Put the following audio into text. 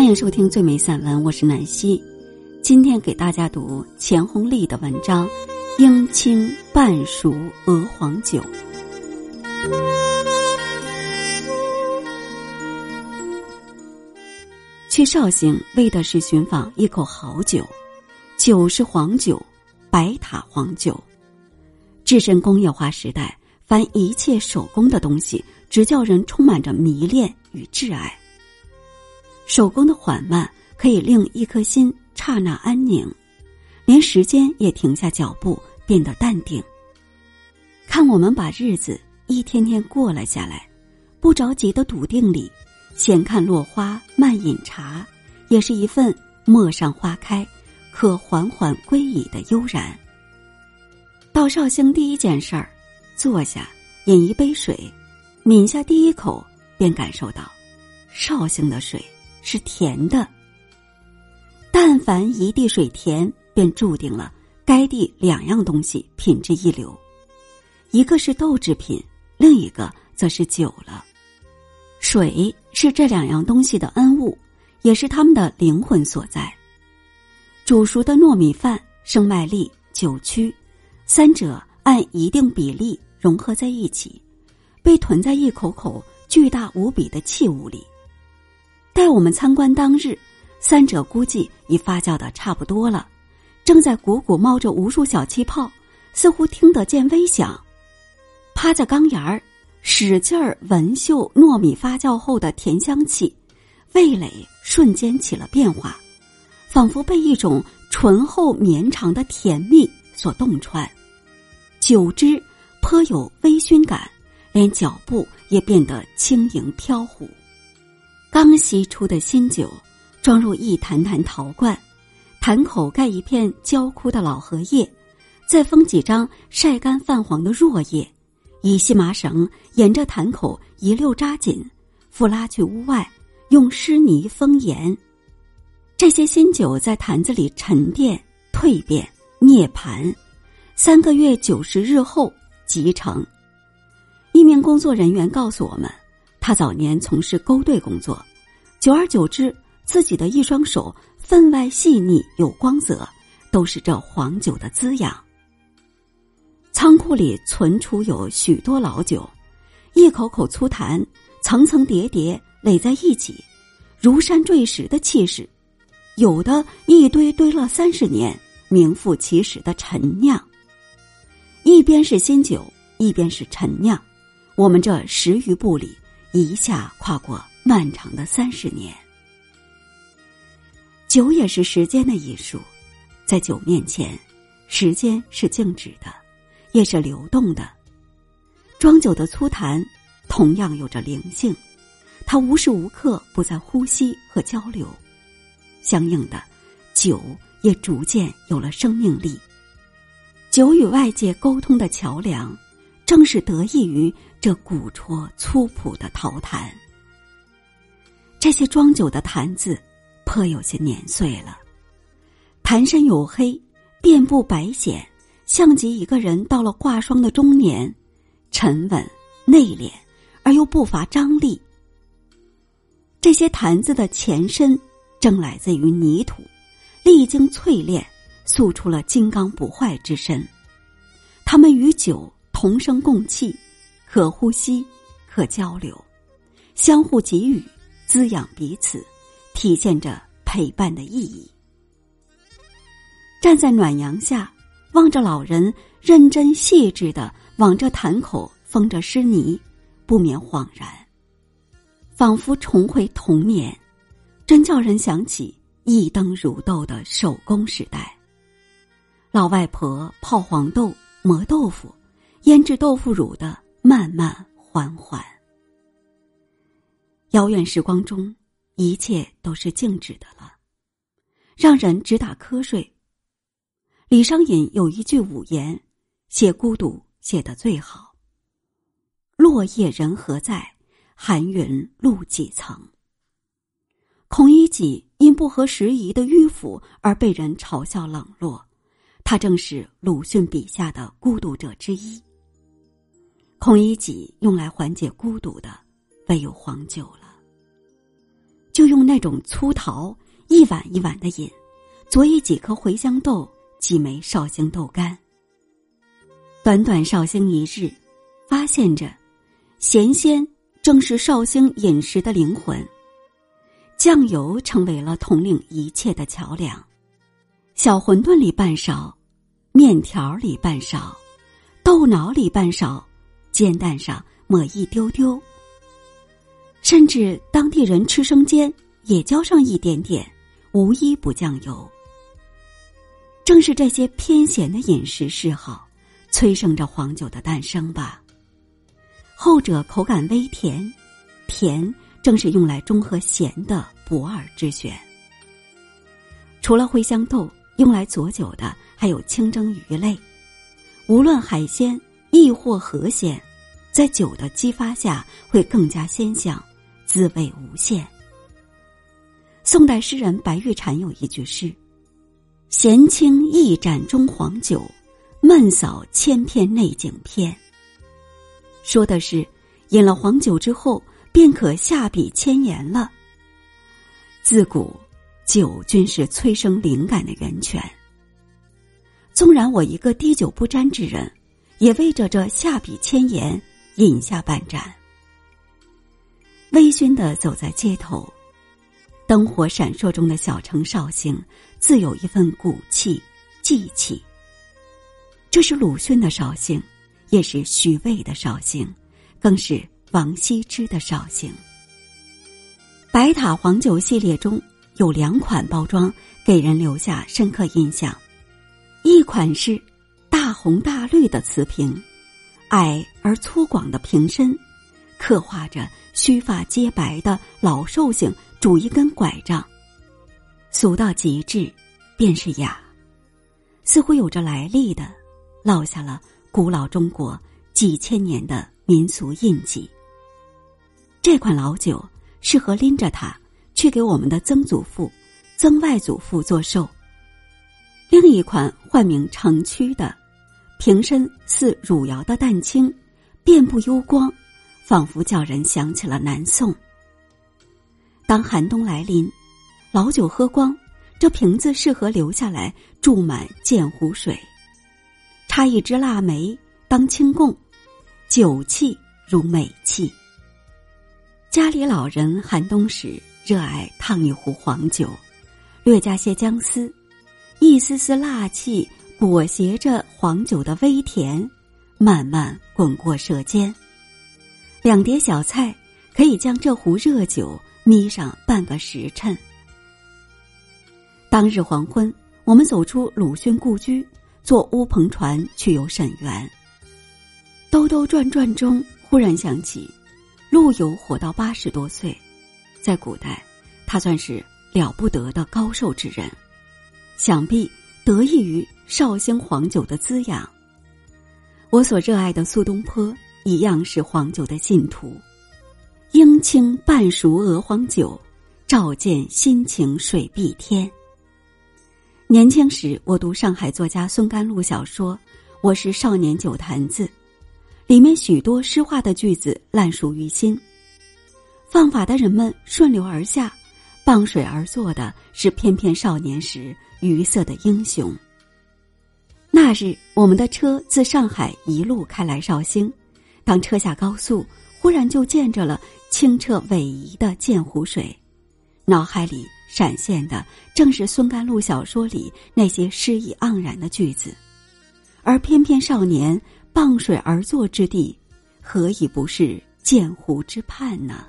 欢迎收听最美散文，我是南希。今天给大家读钱红丽的文章《英青半熟鹅黄酒》。去绍兴为的是寻访一口好酒，酒是黄酒，白塔黄酒。置身工业化时代，凡一切手工的东西，只叫人充满着迷恋与挚爱。手工的缓慢可以令一颗心刹那安宁，连时间也停下脚步，变得淡定。看我们把日子一天天过了下来，不着急的笃定里，闲看落花，慢饮茶，也是一份陌上花开，可缓缓归矣的悠然。到绍兴第一件事儿，坐下饮一杯水，抿下第一口，便感受到绍兴的水。是甜的。但凡一地水甜，便注定了该地两样东西品质一流，一个是豆制品，另一个则是酒了。水是这两样东西的恩物，也是他们的灵魂所在。煮熟的糯米饭、生麦粒、酒曲，三者按一定比例融合在一起，被囤在一口口巨大无比的器物里。在我们参观当日，三者估计已发酵的差不多了，正在鼓鼓冒着无数小气泡，似乎听得见微响。趴在缸沿儿，使劲儿闻嗅糯米发酵后的甜香气，味蕾瞬间起了变化，仿佛被一种醇厚绵长的甜蜜所洞穿。酒汁颇有微醺感，连脚步也变得轻盈飘忽。刚吸出的新酒，装入一坛坛陶罐，坛口盖一片焦枯的老荷叶，再封几张晒干泛黄的箬叶，以细麻绳沿着坛口一溜扎紧，复拉去屋外，用湿泥封严。这些新酒在坛子里沉淀、蜕变、涅盘，三个月九十日后即成。一名工作人员告诉我们。他早年从事勾兑工作，久而久之，自己的一双手分外细腻有光泽，都是这黄酒的滋养。仓库里存储有许多老酒，一口口粗坛，层层叠叠垒在一起，如山坠石的气势；有的一堆堆了三十年，名副其实的陈酿。一边是新酒，一边是陈酿，我们这十余步里。一下跨过漫长的三十年，酒也是时间的艺术，在酒面前，时间是静止的，也是流动的。装酒的粗坛同样有着灵性，它无时无刻不在呼吸和交流，相应的，酒也逐渐有了生命力。酒与外界沟通的桥梁。正是得益于这古拙粗朴的陶坛，这些装酒的坛子颇有些年岁了，坛身黝黑，遍布白藓，像极一个人到了挂霜的中年，沉稳内敛而又不乏张力。这些坛子的前身正来自于泥土，历经淬炼，塑出了金刚不坏之身，他们与酒。同声共气，可呼吸，可交流，相互给予，滋养彼此，体现着陪伴的意义。站在暖阳下，望着老人认真细致的往这坛口封着湿泥，不免恍然，仿佛重回童年，真叫人想起一灯如豆的手工时代。老外婆泡黄豆，磨豆腐。腌制豆腐乳的慢慢缓缓，遥远时光中，一切都是静止的了，让人直打瞌睡。李商隐有一句五言，写孤独写得最好：“落叶人何在？寒云露几层。”孔乙己因不合时宜的迂腐而被人嘲笑冷落，他正是鲁迅笔下的孤独者之一。孔乙己用来缓解孤独的，唯有黄酒了。就用那种粗陶一碗一碗的饮，佐以几颗茴香豆、几枚绍兴豆干。短短绍兴一日，发现着咸鲜正是绍兴饮食的灵魂。酱油成为了统领一切的桥梁，小馄饨里半勺，面条里半勺，豆脑里半勺，煎蛋上抹一丢丢。甚至当地人吃生煎也浇上一点点，无一不酱油。正是这些偏咸的饮食嗜好，催生着黄酒的诞生吧。后者口感微甜，甜。正是用来中和咸的不二之选。除了茴香豆，用来佐酒的还有清蒸鱼类。无论海鲜亦或河鲜，在酒的激发下会更加鲜香，滋味无限。宋代诗人白玉蟾有一句诗：“闲清一盏中黄酒，闷扫千篇内景篇。”说的是饮了黄酒之后。便可下笔千言了。自古，酒均是催生灵感的源泉。纵然我一个滴酒不沾之人，也为着这下笔千言饮下半盏。微醺的走在街头，灯火闪烁中的小城绍兴，自有一份骨气、寂气。这是鲁迅的绍兴，也是徐渭的绍兴，更是。王羲之的绍兴，白塔黄酒系列中有两款包装给人留下深刻印象，一款是大红大绿的瓷瓶，矮而粗犷的瓶身，刻画着须发皆白的老寿星拄一根拐杖，俗到极致，便是雅，似乎有着来历的，烙下了古老中国几千年的民俗印记。这款老酒适合拎着它去给我们的曾祖父、曾外祖父做寿。另一款唤名城区的，瓶身似汝窑的淡青，遍布幽光，仿佛叫人想起了南宋。当寒冬来临，老酒喝光，这瓶子适合留下来注满鉴湖水，插一支腊梅当清供，酒气如美气。家里老人寒冬时热爱烫一壶黄酒，略加些姜丝，一丝丝辣气裹挟着黄酒的微甜，慢慢滚过舌尖。两碟小菜可以将这壶热酒眯上半个时辰。当日黄昏，我们走出鲁迅故居，坐乌篷船去游沈园。兜兜转转中，忽然想起。陆游活到八十多岁，在古代，他算是了不得的高寿之人，想必得益于绍兴黄酒的滋养。我所热爱的苏东坡一样是黄酒的信徒，英清半熟鹅黄酒，照见心情水碧天。年轻时，我读上海作家孙甘露小说《我是少年酒坛子》。里面许多诗化的句子烂熟于心，放法的人们顺流而下，傍水而坐的是翩翩少年时鱼色的英雄。那日，我们的车自上海一路开来绍兴，当车下高速，忽然就见着了清澈逶迤的鉴湖水，脑海里闪现的正是孙甘露小说里那些诗意盎然的句子，而翩翩少年。傍水而坐之地，何以不是鉴湖之畔呢？